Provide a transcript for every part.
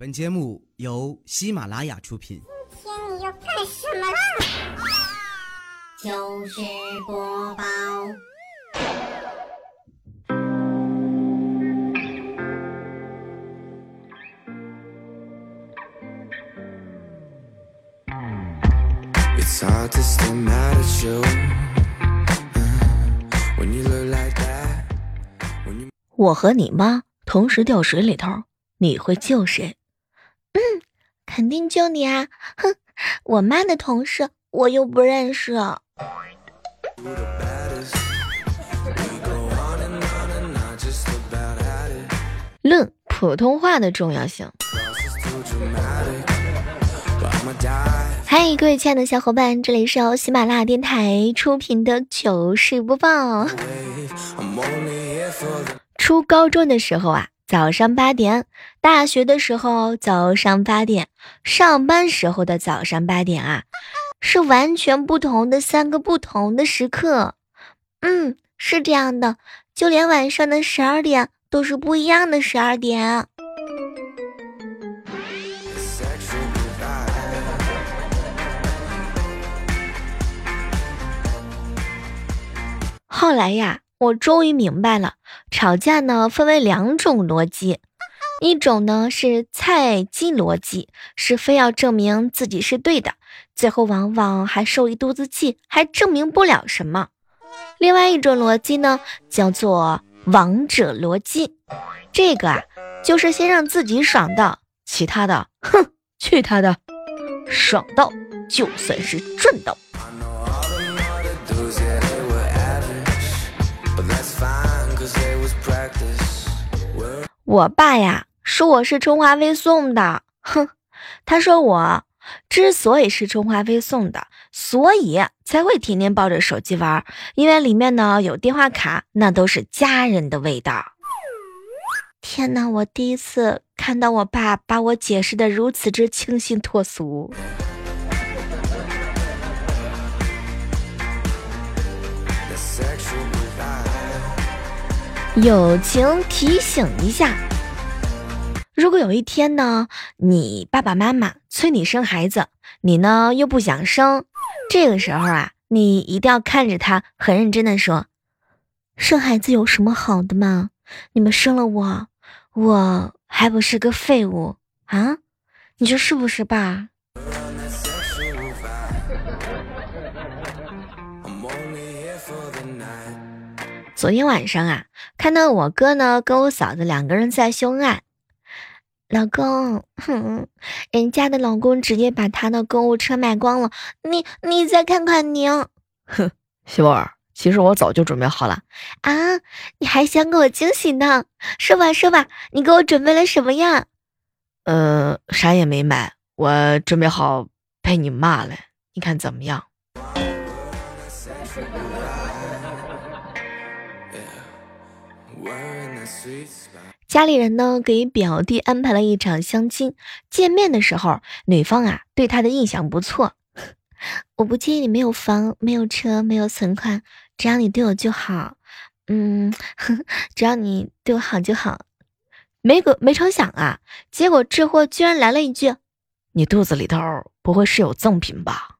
本节目由喜马拉雅出品。今天你要干什么啦？就是播报。我和你妈同时掉水里头，你会救谁？嗯，肯定救你啊。哼，我妈的同事，我又不认识。论普通话的重要性。嗨，各位亲爱的小伙伴，这里是由喜马拉雅电台出品的糗事播报。初高中的时候啊。早上八点；大学的时候早上八点；上班时候的早上八点啊，是完全不同的三个不同的时刻。嗯，是这样的，就连晚上的十二点都是不一样的十二点。后来呀，我终于明白了，吵架呢分为两种逻辑，一种呢是菜鸡逻辑，是非要证明自己是对的，最后往往还受一肚子气，还证明不了什么；另外一种逻辑呢叫做王者逻辑，这个啊就是先让自己爽到，其他的，哼，去他的，爽到就算是赚到。我爸呀说我是充话费送的，哼，他说我之所以是充话费送的，所以才会天天抱着手机玩，因为里面呢有电话卡，那都是家人的味道。天哪，我第一次看到我爸把我解释的如此之清新脱俗。友情提醒一下：如果有一天呢，你爸爸妈妈催你生孩子，你呢又不想生，这个时候啊，你一定要看着他，很认真的说：“生孩子有什么好的吗？你们生了我，我还不是个废物啊？你说是不是，爸？”昨天晚上啊，看到我哥呢跟我嫂子两个人在秀恩爱。老公，哼，人家的老公直接把他的购物车卖光了，你你再看看你哼！媳妇儿，其实我早就准备好了啊。你还想给我惊喜呢？说吧说吧，你给我准备了什么呀？呃，啥也没买，我准备好被你骂了，你看怎么样？家里人呢给表弟安排了一场相亲，见面的时候，女方啊对他的印象不错。我不介意你没有房、没有车、没有存款，只要你对我就好。嗯，只要你对我好就好。没个没成想啊，结果这货居然来了一句你肚子里头不会是有赠品吧？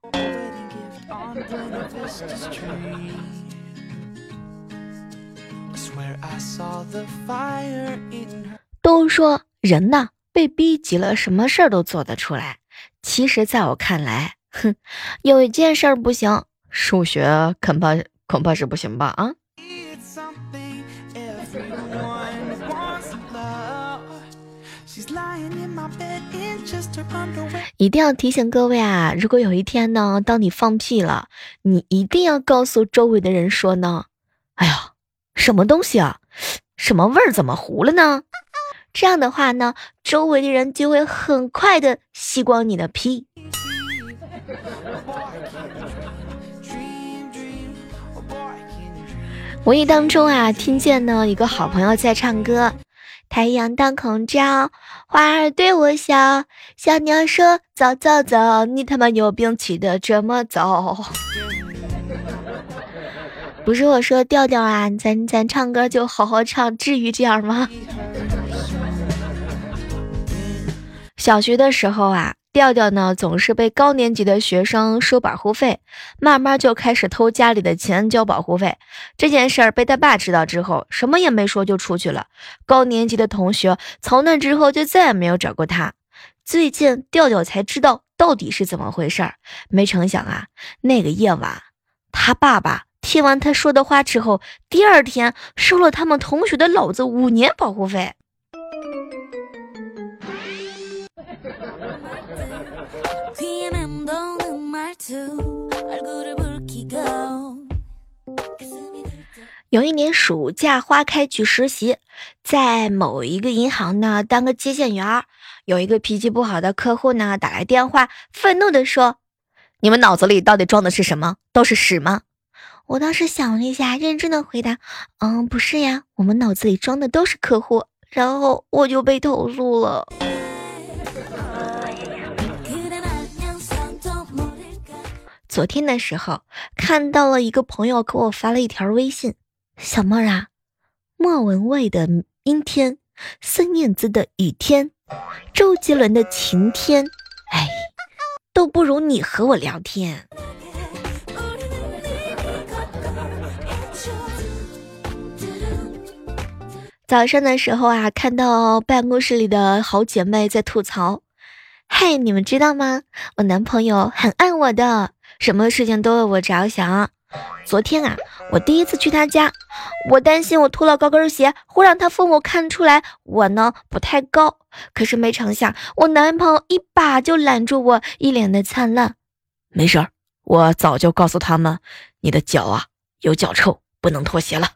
都说人呐被逼急了，什么事儿都做得出来。其实，在我看来，哼，有一件事儿不行，数学恐怕恐怕是不行吧？啊.一定要提醒各位啊！如果有一天呢，当你放屁了，你一定要告诉周围的人说呢，哎呀，什么东西啊，什么味儿，怎么糊了呢？这样的话呢，周围的人就会很快的吸光你的屁。无意当中啊，听见呢一个好朋友在唱歌，太阳当空照，花儿对我笑，小鸟说走走走，你他妈有病起的这么早。不是我说调调啊，咱咱唱歌就好好唱，至于这样吗？小学的时候啊，调调呢总是被高年级的学生收保护费，慢慢就开始偷家里的钱交保护费。这件事儿被他爸知道之后，什么也没说就出去了。高年级的同学从那之后就再也没有找过他。最近调调才知道到底是怎么回事儿，没成想啊，那个夜晚，他爸爸听完他说的话之后，第二天收了他们同学的老子五年保护费。有一年暑假花开去实习，在某一个银行呢当个接线员儿。有一个脾气不好的客户呢打来电话，愤怒地说：“你们脑子里到底装的是什么？都是屎吗？”我当时想了一下，认真的回答：“嗯，不是呀，我们脑子里装的都是客户。”然后我就被投诉了。昨天的时候，看到了一个朋友给我发了一条微信：“小妹儿啊，莫文蔚的阴天，孙燕姿的雨天，周杰伦的晴天，哎，都不如你和我聊天。”早上的时候啊，看到办公室里的好姐妹在吐槽：“嗨，你们知道吗？我男朋友很爱我的。”什么事情都为我着想。昨天啊，我第一次去他家，我担心我脱了高跟鞋会让他父母看出来我呢不太高。可是没成想，我男朋友一把就揽住我，一脸的灿烂。没事儿，我早就告诉他们，你的脚啊有脚臭，不能脱鞋了。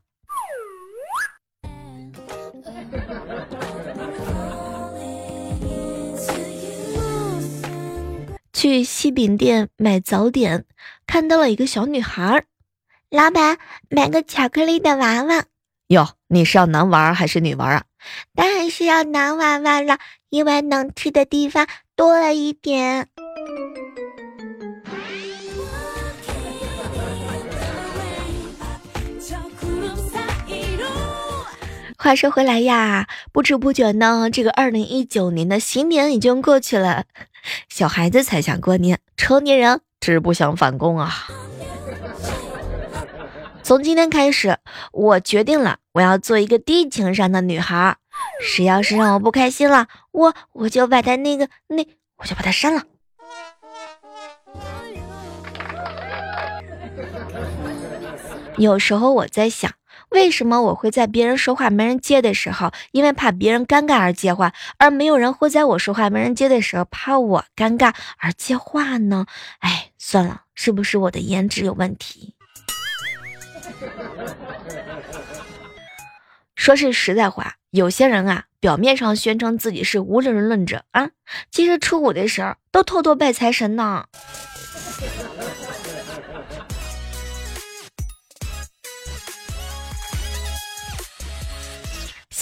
去西饼店买早点，看到了一个小女孩。老板，买个巧克力的娃娃。哟，你是要男娃还是女娃啊？当然是要男娃娃了，因为能吃的地方多了一点。话说回来呀，不知不觉呢，这个二零一九年的新年已经过去了。小孩子才想过年，成年人只不想返工啊！从今天开始，我决定了，我要做一个低情商的女孩。谁要是让我不开心了，我我就把他那个那，我就把他删了。有时候我在想。为什么我会在别人说话没人接的时候，因为怕别人尴尬而接话，而没有人会在我说话没人接的时候怕我尴尬而接话呢？哎，算了，是不是我的颜值有问题？说是实在话，有些人啊，表面上宣称自己是无神论者啊，其实初五的时候都偷偷拜财神呢。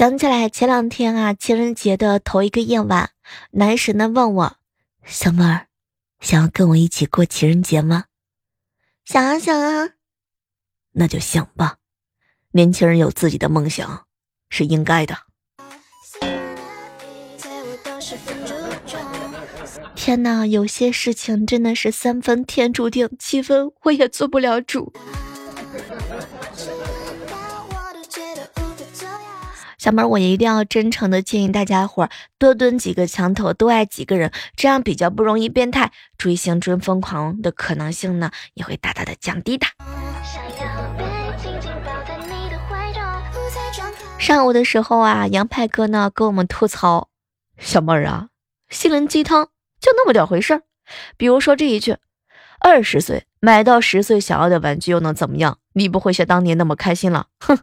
想起来前两天啊，情人节的头一个夜晚，男神呢问我：“小妹儿，想要跟我一起过情人节吗？”“想啊想啊。”“那就想吧，年轻人有自己的梦想是应该的。”天哪，有些事情真的是三分天注定，七分我也做不了主。小妹儿，我一定要真诚的建议大家伙儿多蹲几个墙头，多爱几个人，这样比较不容易变态，追星追疯狂的可能性呢也会大大的降低的。上午的时候啊，杨派哥呢跟我们吐槽，小妹儿啊，心灵鸡汤就那么点回事儿，比如说这一句。二十岁买到十岁想要的玩具又能怎么样？你不会像当年那么开心了？哼，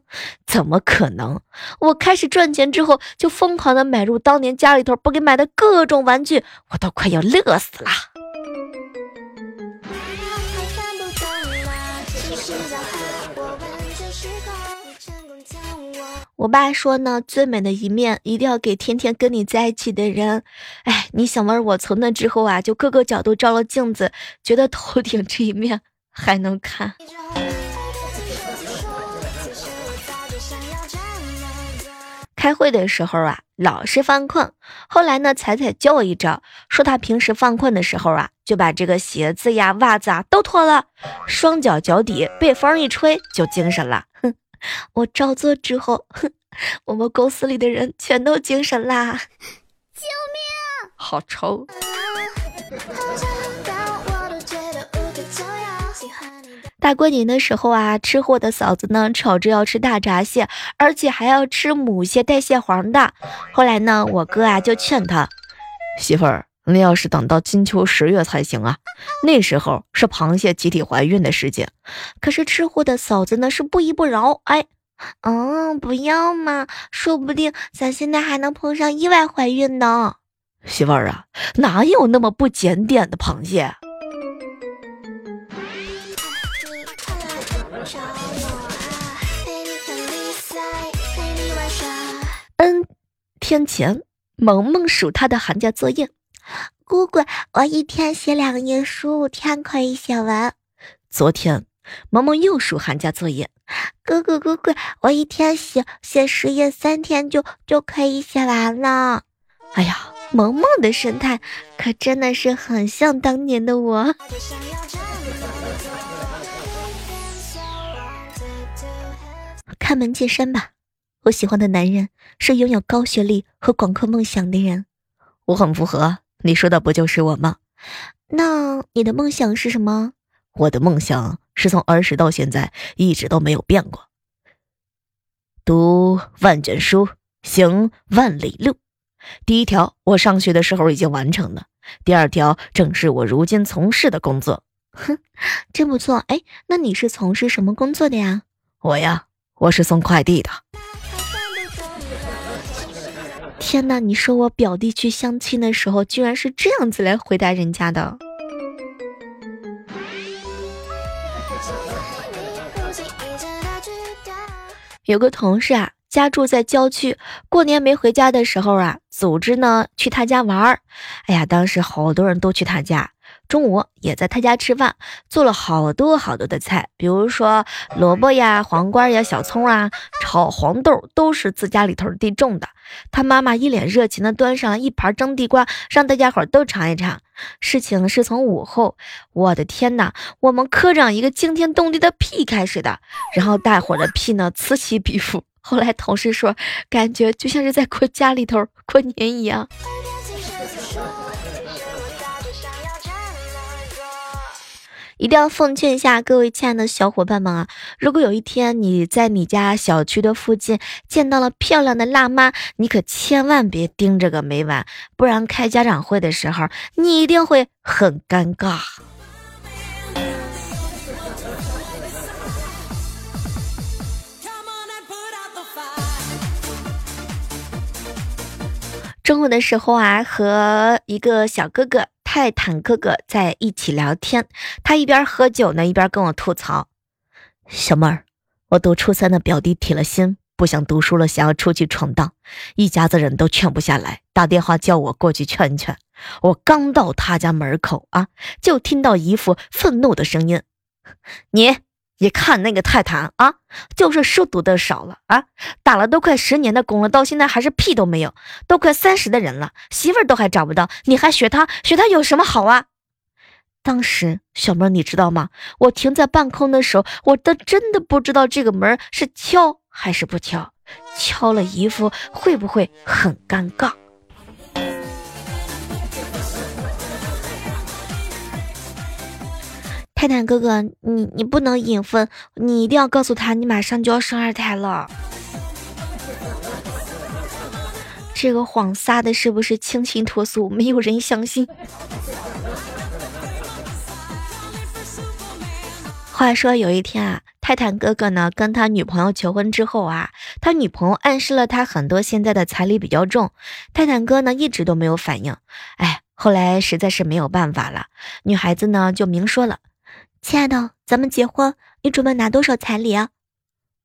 怎么可能？我开始赚钱之后，就疯狂的买入当年家里头不给买的各种玩具，我都快要乐死了。我爸说呢，最美的一面一定要给天天跟你在一起的人。哎，你想问我从那之后啊，就各个角度照了镜子，觉得头顶这一面还能看。开会的时候啊，老是犯困。后来呢，彩彩教我一招，说她平时犯困的时候啊，就把这个鞋子呀、袜子啊都脱了，双脚脚底被风一吹就精神了。哼，我照做之后，哼，我们公司里的人全都精神啦。救命！好臭。大过年的时候啊，吃货的嫂子呢吵着要吃大闸蟹，而且还要吃母蟹带蟹黄的。后来呢，我哥啊就劝他媳妇儿，那要是等到金秋十月才行啊，那时候是螃蟹集体怀孕的时节。可是吃货的嫂子呢是不依不饶，哎，嗯，不要嘛，说不定咱现在还能碰上意外怀孕呢。媳妇儿啊，哪有那么不检点的螃蟹？天前，萌萌数他的寒假作业。姑姑，我一天写两页，十五天可以写完。昨天，萌萌又数寒假作业。姑姑，姑姑，我一天写写十页，三天就就可以写完了。哎呀，萌萌的神态可真的是很像当年的我。开门见山吧。我喜欢的男人是拥有高学历和广阔梦想的人，我很符合。你说的不就是我吗？那你的梦想是什么？我的梦想是从儿时到现在一直都没有变过。读万卷书，行万里路。第一条，我上学的时候已经完成了；第二条，正是我如今从事的工作。哼，真不错。哎，那你是从事什么工作的呀？我呀，我是送快递的。天哪！你说我表弟去相亲的时候，居然是这样子来回答人家的。有个同事啊，家住在郊区，过年没回家的时候啊，组织呢去他家玩儿。哎呀，当时好多人都去他家。中午也在他家吃饭，做了好多好多的菜，比如说萝卜呀、黄瓜呀、小葱啊、炒黄豆，都是自家里头地种的。他妈妈一脸热情的端上了一盘蒸地瓜，让大家伙都尝一尝。事情是从午后，我的天哪，我们科长一个惊天动地的屁开始的，然后大伙的屁呢此起彼伏。后来同事说，感觉就像是在过家里头过年一样。一定要奉劝一下各位亲爱的小伙伴们啊！如果有一天你在你家小区的附近见到了漂亮的辣妈，你可千万别盯着个没完，不然开家长会的时候你一定会很尴尬。中午的时候啊，和一个小哥哥。泰坦哥哥在一起聊天，他一边喝酒呢，一边跟我吐槽：“小妹儿，我读初三的表弟铁了心，不想读书了，想要出去闯荡，一家子人都劝不下来，打电话叫我过去劝劝。我刚到他家门口啊，就听到一副愤怒的声音：你。”一看那个泰坦啊，就是书读的少了啊，打了都快十年的工了，到现在还是屁都没有，都快三十的人了，媳妇儿都还找不到，你还学他？学他有什么好啊？当时小妹你知道吗？我停在半空的时候，我都真的不知道这个门是敲还是不敲，敲了姨夫会不会很尴尬？泰坦哥哥，你你不能隐婚，你一定要告诉他，你马上就要生二胎了。这个谎撒的是不是清新脱俗？没有人相信。话说有一天啊，泰坦哥哥呢跟他女朋友求婚之后啊，他女朋友暗示了他很多现在的彩礼比较重，泰坦哥呢一直都没有反应。哎，后来实在是没有办法了，女孩子呢就明说了。亲爱的，咱们结婚，你准备拿多少彩礼啊？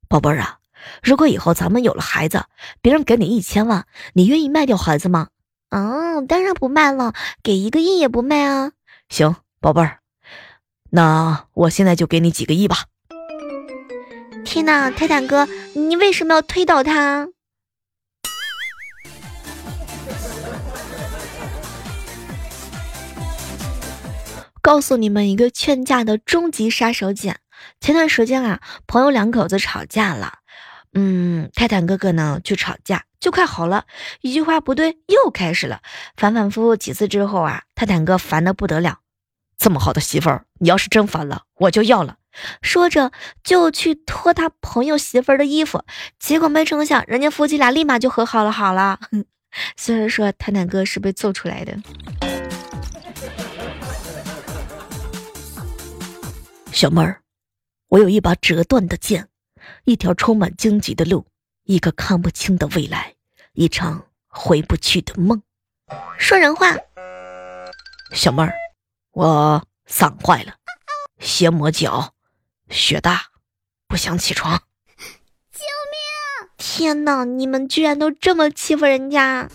宝贝儿啊，如果以后咱们有了孩子，别人给你一千万，你愿意卖掉孩子吗？嗯，当然不卖了，给一个亿也不卖啊。行，宝贝儿，那我现在就给你几个亿吧。天哪，泰坦哥，你为什么要推倒他？告诉你们一个劝架的终极杀手锏。前段时间啊，朋友两口子吵架了，嗯，泰坦哥哥呢去吵架，就快好了，一句话不对又开始了，反反复复几次之后啊，泰坦哥烦的不得了，这么好的媳妇儿，你要是真烦了，我就要了。说着就去脱他朋友媳妇儿的衣服，结果没成想，人家夫妻俩立马就和好了。好了，虽然说泰坦哥是被揍出来的。小妹儿，我有一把折断的剑，一条充满荆棘的路，一个看不清的未来，一场回不去的梦。说人话，小妹儿，我嗓坏了，先磨脚，雪大，不想起床。救命！天哪，你们居然都这么欺负人家！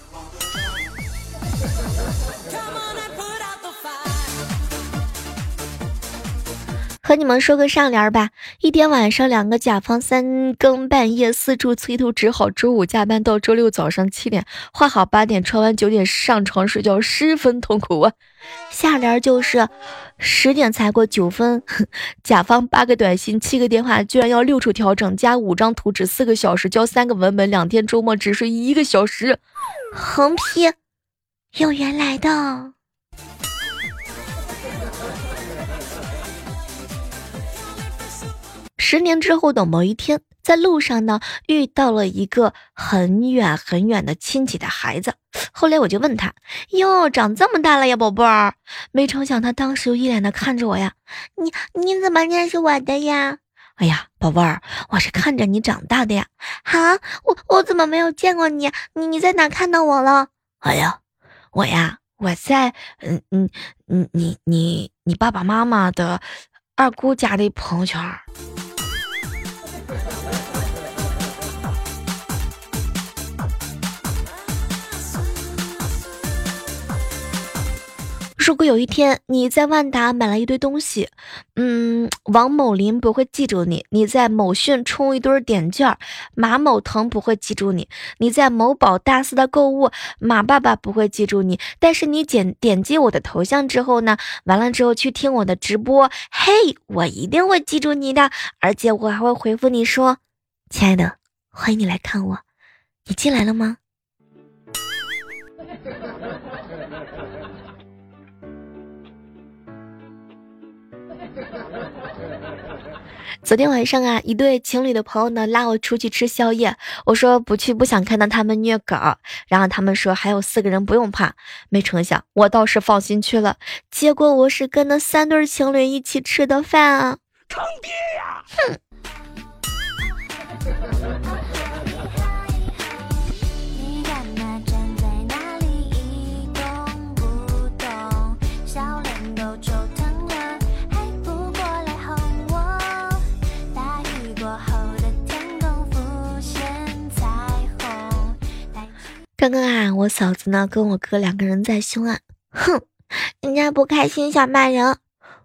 和你们说个上联吧。一天晚上，两个甲方三更半夜四处催吐，只好周五加班到周六早上七点，画好八点，穿完九点上床睡觉，十分痛苦啊。下联就是十点才过九分，甲方八个短信七个电话，居然要六处调整，加五张图纸，四个小时交三个文本，两天周末只睡一个小时。横批有缘来的。十年之后的某一天，在路上呢，遇到了一个很远很远的亲戚的孩子。后来我就问他：“哟，长这么大了呀，宝贝儿？”没成想他当时就一脸的看着我呀：“你你怎么认识我的呀？”哎呀，宝贝儿，我是看着你长大的呀。啊，我我怎么没有见过你？你你在哪看到我了？哎呀，我呀，我在嗯嗯嗯，你你你爸爸妈妈的二姑家的朋友圈。如果有一天你在万达买了一堆东西，嗯，王某林不会记住你；你在某讯充一堆点券，马某腾不会记住你；你在某宝大肆的购物，马爸爸不会记住你。但是你点点击我的头像之后呢，完了之后去听我的直播，嘿，我一定会记住你的，而且我还会回复你说：“亲爱的，欢迎你来看我，你进来了吗？” 昨天晚上啊，一对情侣的朋友呢拉我出去吃宵夜，我说不去，不想看到他们虐狗。然后他们说还有四个人不用怕，没成想我倒是放心去了。结果我是跟那三对情侣一起吃的饭啊！坑爹呀！哼。刚刚啊，我嫂子呢跟我哥两个人在凶啊，哼，人家不开心想骂人，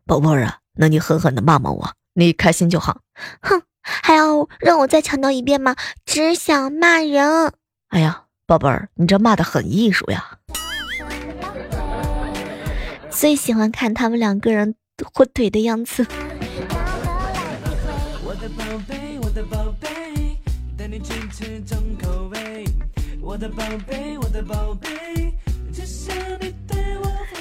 宝贝儿啊，那你狠狠的骂骂我，你开心就好。哼，还要让我再强调一遍吗？只想骂人。哎呀，宝贝儿，你这骂的很艺术呀。最喜欢看他们两个人火腿的样子。我的宝贝，我的宝贝，带你去吃重口味。我的宝贝，我的宝贝，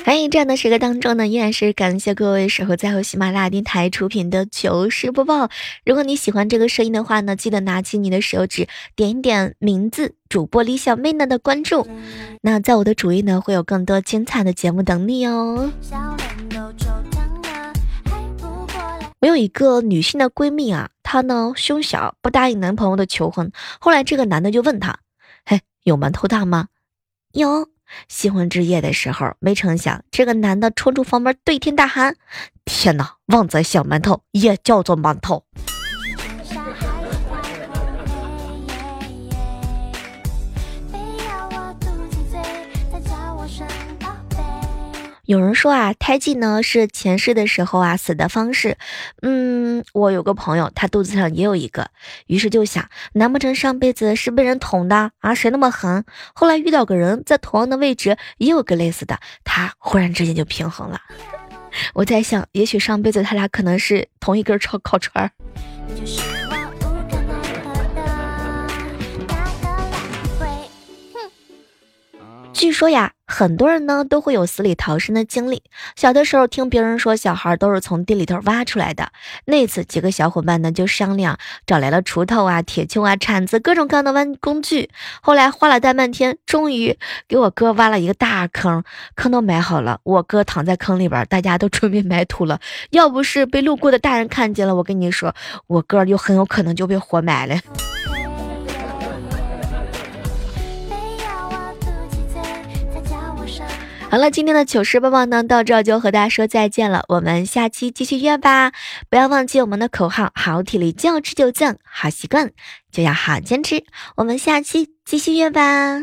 哎，这样的时刻当中呢，依然是感谢各位守候在由喜马拉雅电台出品的糗事播报。如果你喜欢这个声音的话呢，记得拿起你的手指点一点名字主播李小妹呢的关注。那在我的主页呢，会有更多精彩的节目等你哦。我有一个女性的闺蜜啊，她呢胸小，不答应男朋友的求婚。后来这个男的就问她。有馒头大吗？有。新婚之夜的时候，没成想这个男的冲出房门，对天大喊：“天哪！旺仔小馒头也叫做馒头。”有人说啊，胎记呢是前世的时候啊死的方式。嗯，我有个朋友，他肚子上也有一个，于是就想，难不成上辈子是被人捅的啊？谁那么狠？后来遇到个人在同样的位置也有个类似的，他忽然之间就平衡了。我在想，也许上辈子他俩可能是同一根烤烤串儿。据说呀，很多人呢都会有死里逃生的经历。小的时候听别人说，小孩都是从地里头挖出来的。那次几个小伙伴呢就商量，找来了锄头啊、铁锹啊、铲子，各种各样的挖工具。后来花了大半天，终于给我哥挖了一个大坑，坑都埋好了。我哥躺在坑里边，大家都 准备埋土了。要不是被路过的大人看见了，我跟你说，我哥就很有可能就被活埋了。好了，今天的糗事播报呢，到这儿就和大家说再见了。我们下期继续约吧！不要忘记我们的口号：好体力就要持久战，好习惯就要好坚持。我们下期继续约吧。